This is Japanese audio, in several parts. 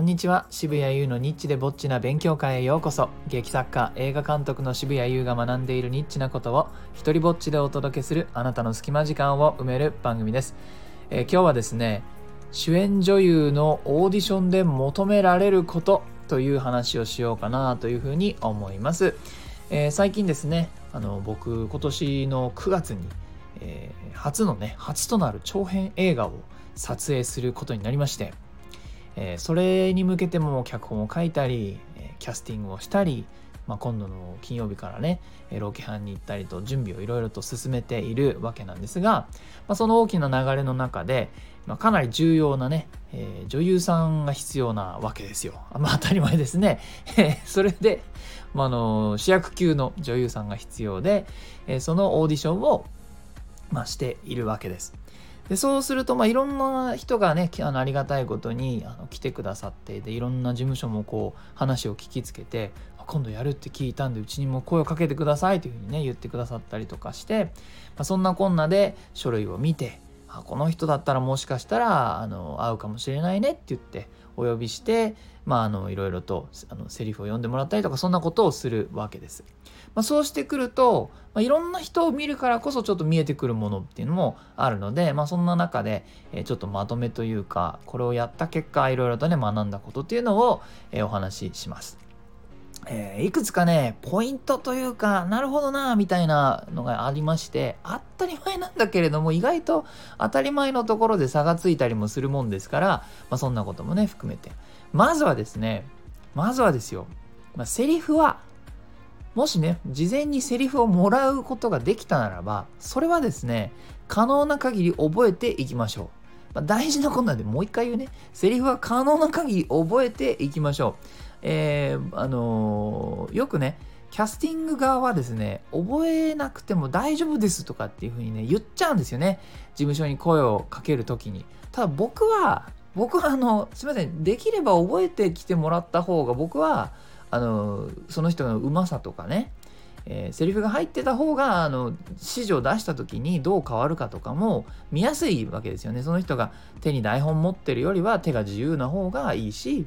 こんにちは。渋谷優のニッチでぼっちな勉強会へようこそ。劇作家映画監督の渋谷優が学んでいるニッチなことを一人ぼっちでお届けするあなたの隙間時間を埋める番組です、えー、今日はですね主演女優のオーディションで求められることという話をしようかなというふうに思います、えー、最近ですねあの僕今年の9月に、えー、初のね初となる長編映画を撮影することになりましてえー、それに向けても脚本を書いたり、えキャスティングをしたり、まあ、今度の金曜日からねえロケ班に行ったりと準備をいろいろと進めているわけなんですが、まあ、その大きな流れの中で、まあ、かなり重要なね、えー、女優さんが必要なわけですよ。まあ当たり前ですね。それで、まあ、の主役級の女優さんが必要で、えー、そのオーディションを、まあ、しているわけです。でそうすると、まあ、いろんな人がねあのありがたいことにあの来てくださってでいろんな事務所もこう話を聞きつけて今度やるって聞いたんでうちにも声をかけてくださいというふうにね言ってくださったりとかして、まあ、そんなこんなで書類を見てあこの人だったらもしかしたらあの会うかもしれないねって言ってお呼びしてまああのいろいろとあのセリフを読んでもらったりとかそんなことをするわけです。まあ、そうしてくると、まあ、いろんな人を見るからこそちょっと見えてくるものっていうのもあるので、まあ、そんな中で、え、ちょっとまとめというかこれをやった結果いろいろとね学んだことっていうのを、え、お話しします。えー、いくつかねポイントというかなるほどなみたいなのがありまして当たり前なんだけれども意外と当たり前のところで差がついたりもするもんですから、まあ、そんなこともね含めて。まずはですねまずはですよ、まあ、セリフはもしね事前にセリフをもらうことができたならばそれはですね可能な限り覚えていきましょう。まあ、大事なことなんでもう一回言うね。セリフは可能な限り覚えていきましょう。えー、あのー、よくね、キャスティング側はですね、覚えなくても大丈夫ですとかっていうふうにね、言っちゃうんですよね。事務所に声をかけるときに。ただ僕は、僕はあの、すみません、できれば覚えてきてもらった方が僕は、あの、その人のうまさとかね、えー、セリフが入ってた方があの指示を出した時にどう変わるかとかも見やすいわけですよね。その人が手に台本持ってるよりは手が自由な方がいいし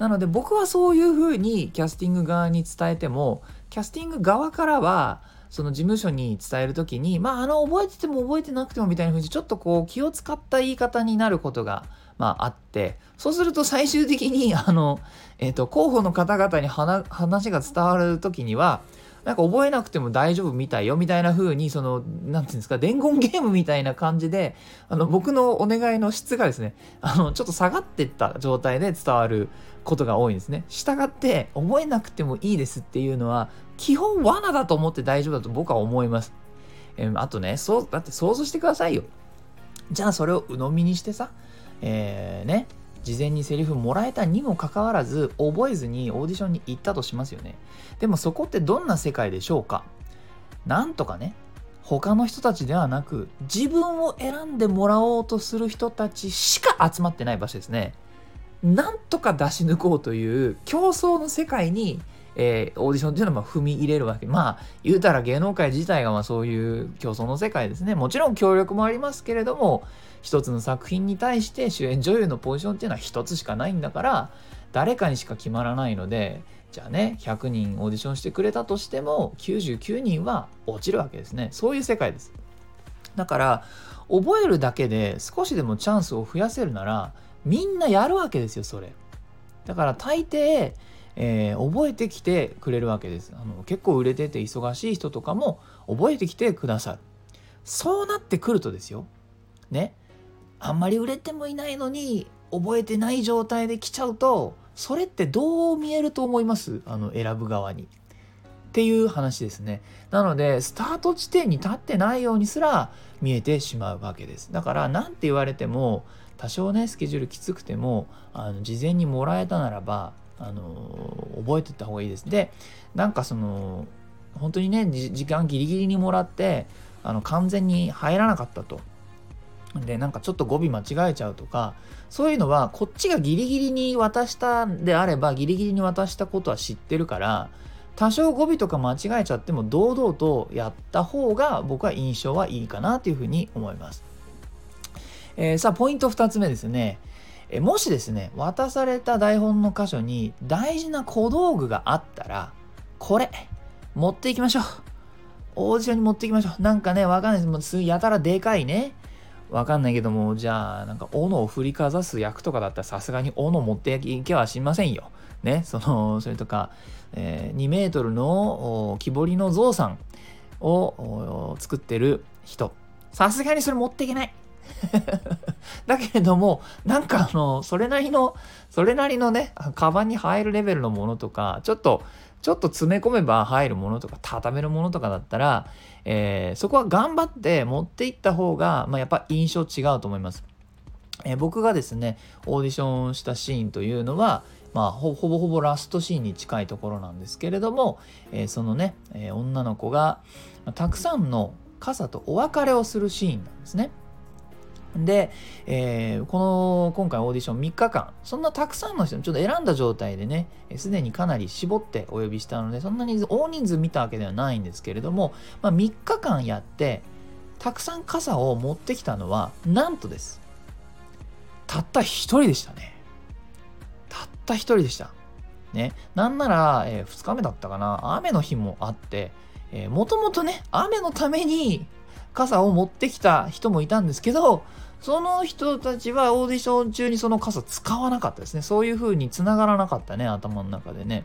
なので僕はそういうふうにキャスティング側に伝えてもキャスティング側からはその事務所に伝える時にまああの覚えてても覚えてなくてもみたいな風にちょっとこう気を使った言い方になることがまああってそうすると最終的にあの、えーと、候補の方々に話が伝わる時にはなんか覚えなくても大丈夫みたいよみたいな風にその何て言うんですか伝言ゲームみたいな感じであの僕のお願いの質がですねあのちょっと下がってった状態で伝わることが多いんですね。したがって覚えなくてもいいですっていうのは基本罠だと思って大丈夫だと僕は思います。えー、あとねそうだって想像してくださいよ。じゃあそれを鵜呑みにしてさ、えー、ね事前にセリフもらえたにもかかわらず覚えずにオーディションに行ったとしますよね。でもそこってどんな世界でしょうか？なんとかね他の人たちではなく自分を選んでもらおうとする人たちしか集まってない場所ですね。なんとか出し抜こうという競争の世界に、えー、オーディションっていうのは踏み入れるわけ。まあ言うたら芸能界自体がまあそういう競争の世界ですね。もちろん協力もありますけれども一つの作品に対して主演女優のポジションっていうのは一つしかないんだから誰かにしか決まらないのでじゃあね100人オーディションしてくれたとしても99人は落ちるわけですね。そういう世界です。だから覚えるだけで少しでもチャンスを増やせるならみんなやるわけですよそれ。だから大抵、えー、覚えてきてくれるわけです。あの結構売れてて忙しい人とかも覚えてきてくださる。そうなってくるとですよ。ね。あんまり売れてもいないのに覚えてない状態で来ちゃうとそれってどう見えると思います？あの選ぶ側に。っていう話ですね。なのでスタート地点に立ってないようにすら見えてしまうわけです。だから何て言われても多少ねスケジュールきつくてもあの事前にもらえたならばあの覚えてった方がいいです。でなんかその本当にね時間ギリギリにもらってあの完全に入らなかったとでなんかちょっと語尾間違えちゃうとかそういうのはこっちがギリギリに渡したんであればギリギリに渡したことは知ってるから多少語尾とか間違えちゃっても堂々とやった方が僕は印象はいいかなというふうに思います。えー、さあポイント2つ目ですね。えもしですね渡された台本の箇所に大事な小道具があったらこれ持っていきましょうオーディションに持っていきましょうなんかねわかんないですもうやたらでかいねわかんないけどもじゃあなんか斧を振りかざす役とかだったらさすがに斧持っていけはしませんよ。ねその それとか、えー、2メートルの木彫りの象さんを作ってる人。さすがにそれ持っていけない。だけれども、なんかあの、それなりの、それなりのね、カバンに入るレベルのものとか、ちょっと、ちょっと詰め込めば入るものとか、畳めるものとかだったら、えー、そこは頑張って持っていった方が、まあ、やっぱ印象違うと思います。えー、僕がですね、オーディションしたシーンというのは、まあ、ほぼほぼラストシーンに近いところなんですけれども、えー、そのね、え女の子が、たくさんの傘とお別れをするシーンなんですね。で、えー、この今回オーディション3日間。そんなたくさんの人ちょっと選んだ状態でねすでにかなり絞ってお呼びしたのでそんなに大人数見たわけではないんですけれども、まあ、3日間やってたくさん傘を持ってきたのはなんとです。たった1人でしたね。たった1人でした。ね。なんなら、えー、2日目だったかな。雨の日もあってもともとね雨のために傘を持ってきた人もいたんですけどその人たちはオーディション中にその傘使わなかったですね。そういう風に繋がらなかったね、頭の中でね。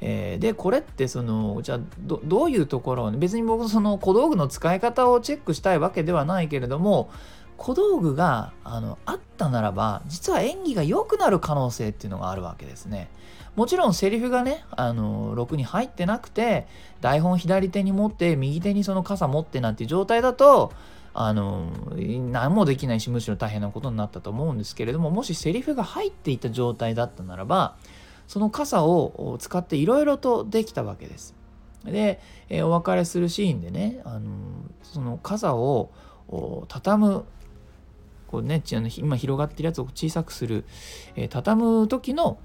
え、で、これってその、じゃあど、どういうところ別に僕その小道具の使い方をチェックしたいわけではないけれども、小道具があのあったならば、実は演技が良くなる可能性っていうのがあるわけですね。もちろんセリフがね、あの、ろくに入ってなくて、台本左手に持って、右手にその傘持ってなんて状態だと、あの何もできないしむしろ大変なことになったと思うんですけれどももしセリフが入っていた状態だったならばその傘を使っていろいろとできたわけです。で、えお別れするシーンでね、あのその傘を畳むこうね今広がってるやつを小さくする、え畳む時の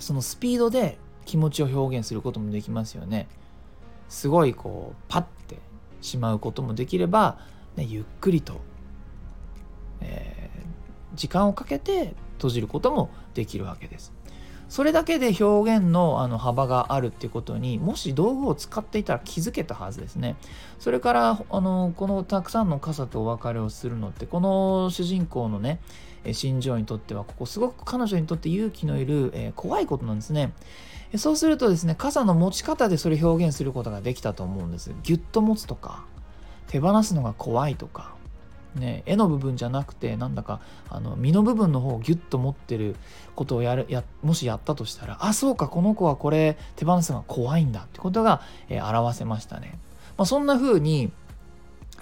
そのスピードで気持ちを表現することもできますよね。すごいこうパッてしまうこともできればね、ゆっくりと、えー、時間をかけて閉じることもできるわけです。それだけで表現のあの幅があるっていうことにもし道具を使っていたら気づけたはずですね。それからあのこのたくさんの傘とお別れをするのってこの主人公のね心情にとってはここすごく彼女にとって勇気のいる、え、怖いことなんですね。そうするとですね傘の持ち方でそれ表現することができたと思うんです。ギュッと持つとか手放すのが怖いとか、ね、絵の部分じゃなくてなんだかあの身の部分の方をギュッと持ってることをやるやもしやったとしたらあそうかこの子はこれ手放すのが怖いんだってことが、えー、表せましたね。まあ、そんな風に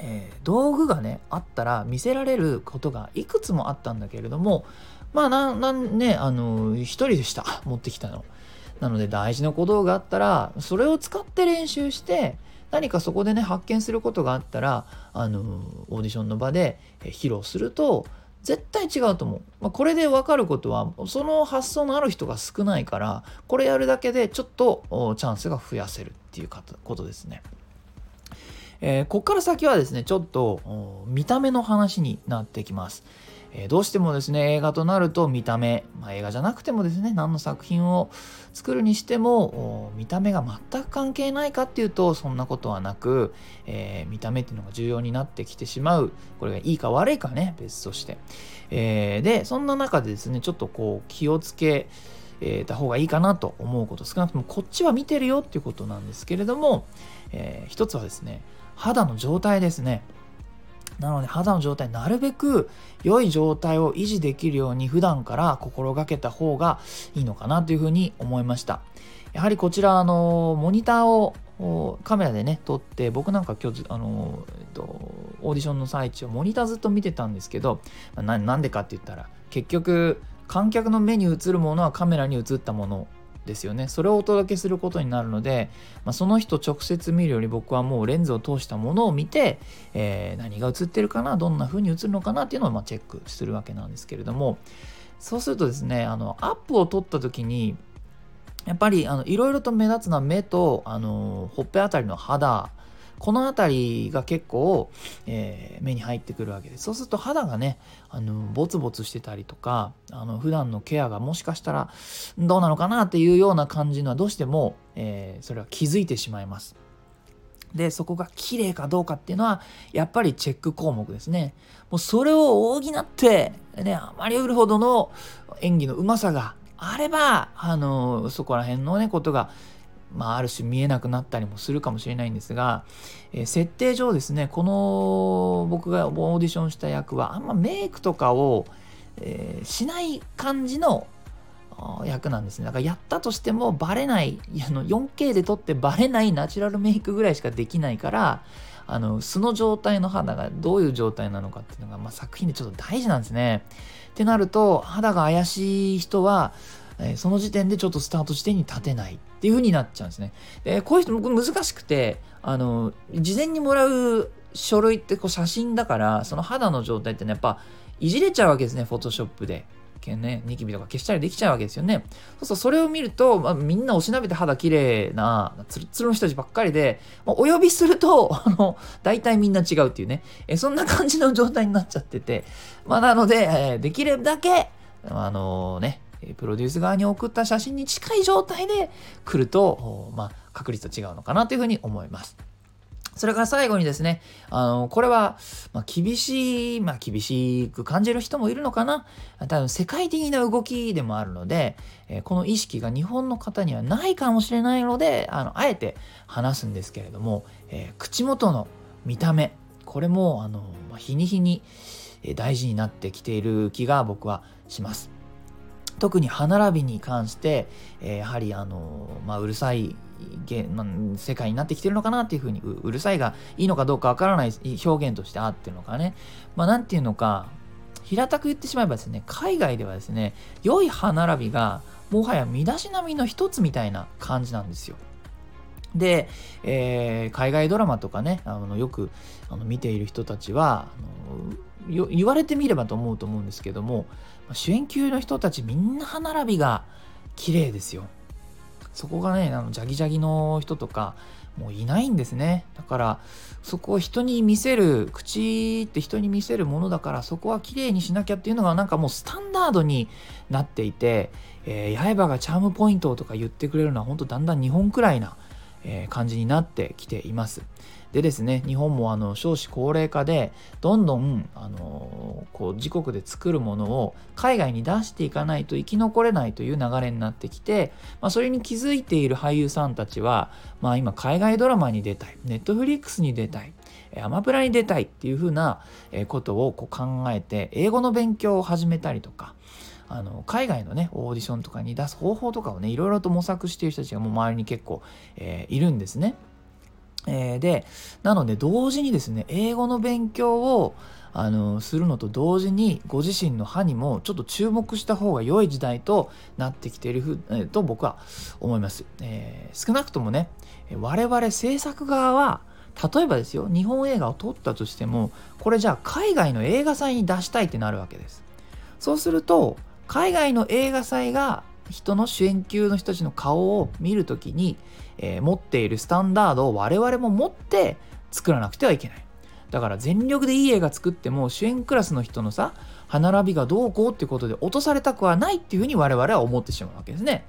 えー、道具がねあったら見せられることがいくつもあったんだけれどもまあなんなんねあの一人でした 持ってきたの。なので大事な小道具があったらそれを使って練習して何かそこでね発見することがあったらあのオーディションの場で披露すると絶対違うと思う。まあ、これで分かることはその発想のある人が少ないからこれやるだけでちょっとチャンスが増やせるっていうことですね。えー、こっから先はですねちょっと見た目の話になってきます。えー、どうしてもですね映画となると見た目、まあ、映画じゃなくてもですね何の作品を作るにしても見た目が全く関係ないかっていうとそんなことはなく、えー、見た目っていうのが重要になってきてしまうこれがいいか悪いかね別として、えー、でそんな中でですねちょっとこう気をつけた方がいいかなと思うこと少なくともこっちは見てるよっていうことなんですけれども、えー、一つはですね肌の状態ですね。なので肌の状態なるべく良い状態を維持できるように普段から心がけた方がいいのかなというふうに思いました。やはりこちらあのモニターをカメラでね撮って僕なんか今日あの、えっと、オーディションの最中モニターずっと見てたんですけどなんでかって言ったら結局観客の目に映るものはカメラに映ったものですよね。それをお届けすることになるので、まあ、その人直接見るより僕はもうレンズを通したものを見て、えー、何が映ってるかなどんな風に映るのかなっていうのをまチェックするわけなんですけれども。そうするとですねあのアップを撮った時にやっぱりいろいろと目立つのは目とあのほっぺあたりの肌この辺りが結構、えー、目に入ってくるわけで。すそうすると肌がねあのボツボツしてたりとかあの普段のケアがもしかしたらどうなのかなっていうような感じのはどうしても、えー、それは気づいてしまいます。でそこが綺麗かどうかっていうのはやっぱりチェック項目ですね。もうそれを補ってねあまり売るほどの演技のうまさがあればあのそこら辺のねことがまあ、ある種見えなくなったりもするかもしれないんですが、えー、設定上ですねこの僕がオーディションした役はあんまメイクとかを、えー、しない感じの役なんですね。だからやったとしてもバレない、あの 4K で撮ってバレないナチュラルメイクぐらいしかできないから、あの素の状態の肌がどういう状態なのかっていうのが、まあ、作品でちょっと大事なんですね。ってなると肌が怪しい人は、え、その時点でちょっとスタート地点に立てないっていう風になっちゃうんですね。でこういう人僕難しくてあの事前にもらう書類ってこう写真だからその肌の状態ってねやっぱいじれちゃうわけですねフォトショップで。ね、ニキビとか消したりできちゃうわけですよね。そうそう、それを見ると、まあ、みんなおしなべて肌綺麗な、ツルツルの人たちばっかりで、まあ、お呼びすると、あの、大体みんな違うっていうね、えそんな感じの状態になっちゃってて、まあ、なので、えー、できるだけ、あのー、ね、プロデュース側に送った写真に近い状態で来ると、まあ、確率と違うのかなというふうに思います。それから最後にですね、あの、これは、まあ、厳しい、まあ、厳しく感じる人もいるのかな。多分世界的な動きでもあるので、えー、この意識が日本の方にはないかもしれないので、あの、あえて話すんですけれども、えー、口元の見た目、これも、あのま、日に日に大事になってきている気が僕はします。特に歯並びに関して、えー、やはりあの、まあ、うるさいまあ、世界になってきてるのかなっていうふうにうるさいがいいのかどうかわからない表現としてあってるのかねまあなんていうのか平たく言ってしまえばですね海外ではですね良い歯並びがもはや身だしなみの一つみたいな感じなんですよ。で、えー、海外ドラマとかねあのよくあの見ている人たちはあの言われてみればと思うと思うんですけども主演級の人たちみんな歯並びが綺麗ですよ。そこがねあのジャギジャギの人とかもういないんですねだからそこを人に見せる口って人に見せるものだからそこは綺麗にしなきゃっていうのがなんかもうスタンダードになっていて、えー、刃がチャームポイントとか言ってくれるのは本当だんだん日本くらいな、え、感じになってきていますでですね日本もあの少子高齢化でどんどんあのこう自国で作るものを海外に出していかないと生き残れないという流れになってきて、まあ、それに気づいている俳優さんたちは、まあ、今海外ドラマに出たいネットフリックスに出たいアマプラに出たいっていうふうなことをこう考えて英語の勉強を始めたりとかあの海外のねオーディションとかに出す方法とかをねいろいろと模索している人たちがもう周りに結構、えー、いるんですね。えー、でなので同時にですね英語の勉強をあのするのと同時にご自身の歯にもちょっと注目した方が良い時代となってきているふ、えー、と僕は思います、えー、少なくともね我々制作側は例えばですよ日本映画を撮ったとしてもこれじゃあ海外の映画祭に出したいってなるわけです。そうすると海外の映画祭が人の主演級の人たちの顔を見るときに、えー、持っているスタンダードを我々も持って作らなくてはいけない。だから全力でいい映画作っても主演クラスの人のさ歯並びがどうこうってことで落とされたくはないっていうふうに我々は思ってしまうわけですね。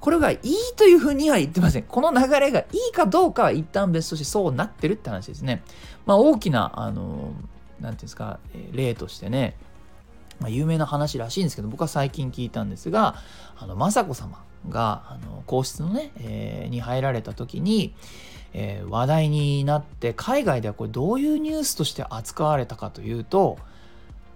これがいいというふうには言ってません。この流れがいいかどうかは一旦別としてそうなってるって話ですね。まあ大きな、あの、なんていうんですか、例としてね、まあ、有名な話らしいんですけど僕は最近聞いたんですがあの雅子様があの皇室のね、えー、に入られた時に、えー、話題になって海外ではこれどういうニュースとして扱われたかというと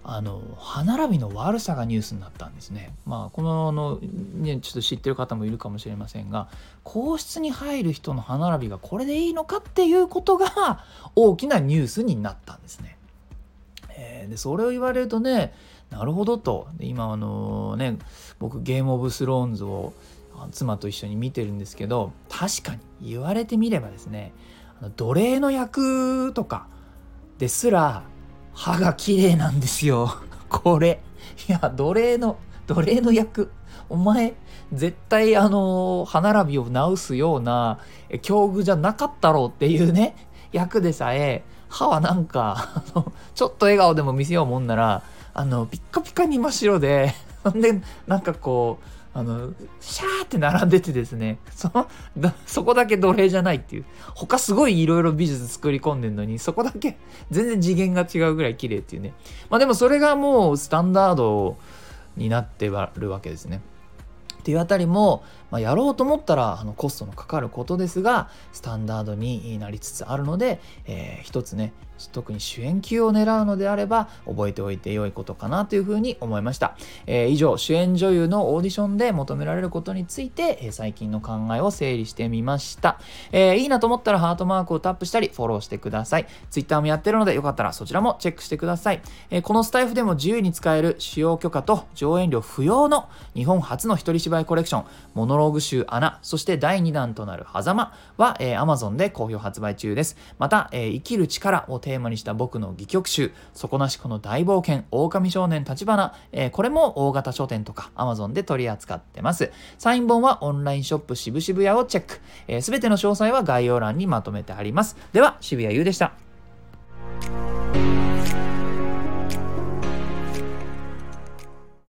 あの歯並びの悪さがニュースになったんですね。まあこのの、ね、ちょっと知ってる方もいるかもしれませんが皇室に入る人の歯並びがこれでいいのかっていうことが大きなニュースになったんですね。えー、でそれを言われるとねなるほどと。今あのね僕ゲームオブスローンズを妻と一緒に見てるんですけど確かに言われてみればですね奴隷の役とかですら歯が綺麗なんですよ。これ。いや奴隷の奴隷の役。お前絶対あの歯並びを直すような境遇じゃなかったろうっていうね役でさえ歯はなんかちょっと笑顔でも見せようもんならあのピッカピカに真っ白でん でなんかこうあの、シャーって並んでてですね、その、そこだけ奴隷じゃないっていう。他すごい色々美術作り込んでんのに、そこだけ 全然次元が違うぐらい綺麗っていうね。まあでもそれがもうスタンダードになってるわけですね。っていうあたりも、まあ、やろうと思ったらあのコストのかかることですがスタンダードになりつつあるので、えー、一つね特に主演級を狙うのであれば覚えておいて良いことかなというふうに思いました、えー、以上主演女優のオーディションで求められることについて、えー、最近の考えを整理してみました、えー、いいなと思ったらハートマークをタップしたりフォローしてください。Twitter もやってるのでよかったらそちらもチェックしてください、えこのスタイフでも自由に使える使用許可と上演料不要の日本初の一人芝居コレクションモノローグ集穴そして第2弾となる狭間は、え Amazon で好評発売中です。また、え生きる力をテテーマにした僕の戯曲集、底なしこの大冒険、狼少年立花、えー、これも大型書店とか Amazon で取り扱ってます。サイン本はオンラインショップ渋々屋をチェック。す、えー、ての詳細は概要欄にまとめてあります。では、渋谷優でした。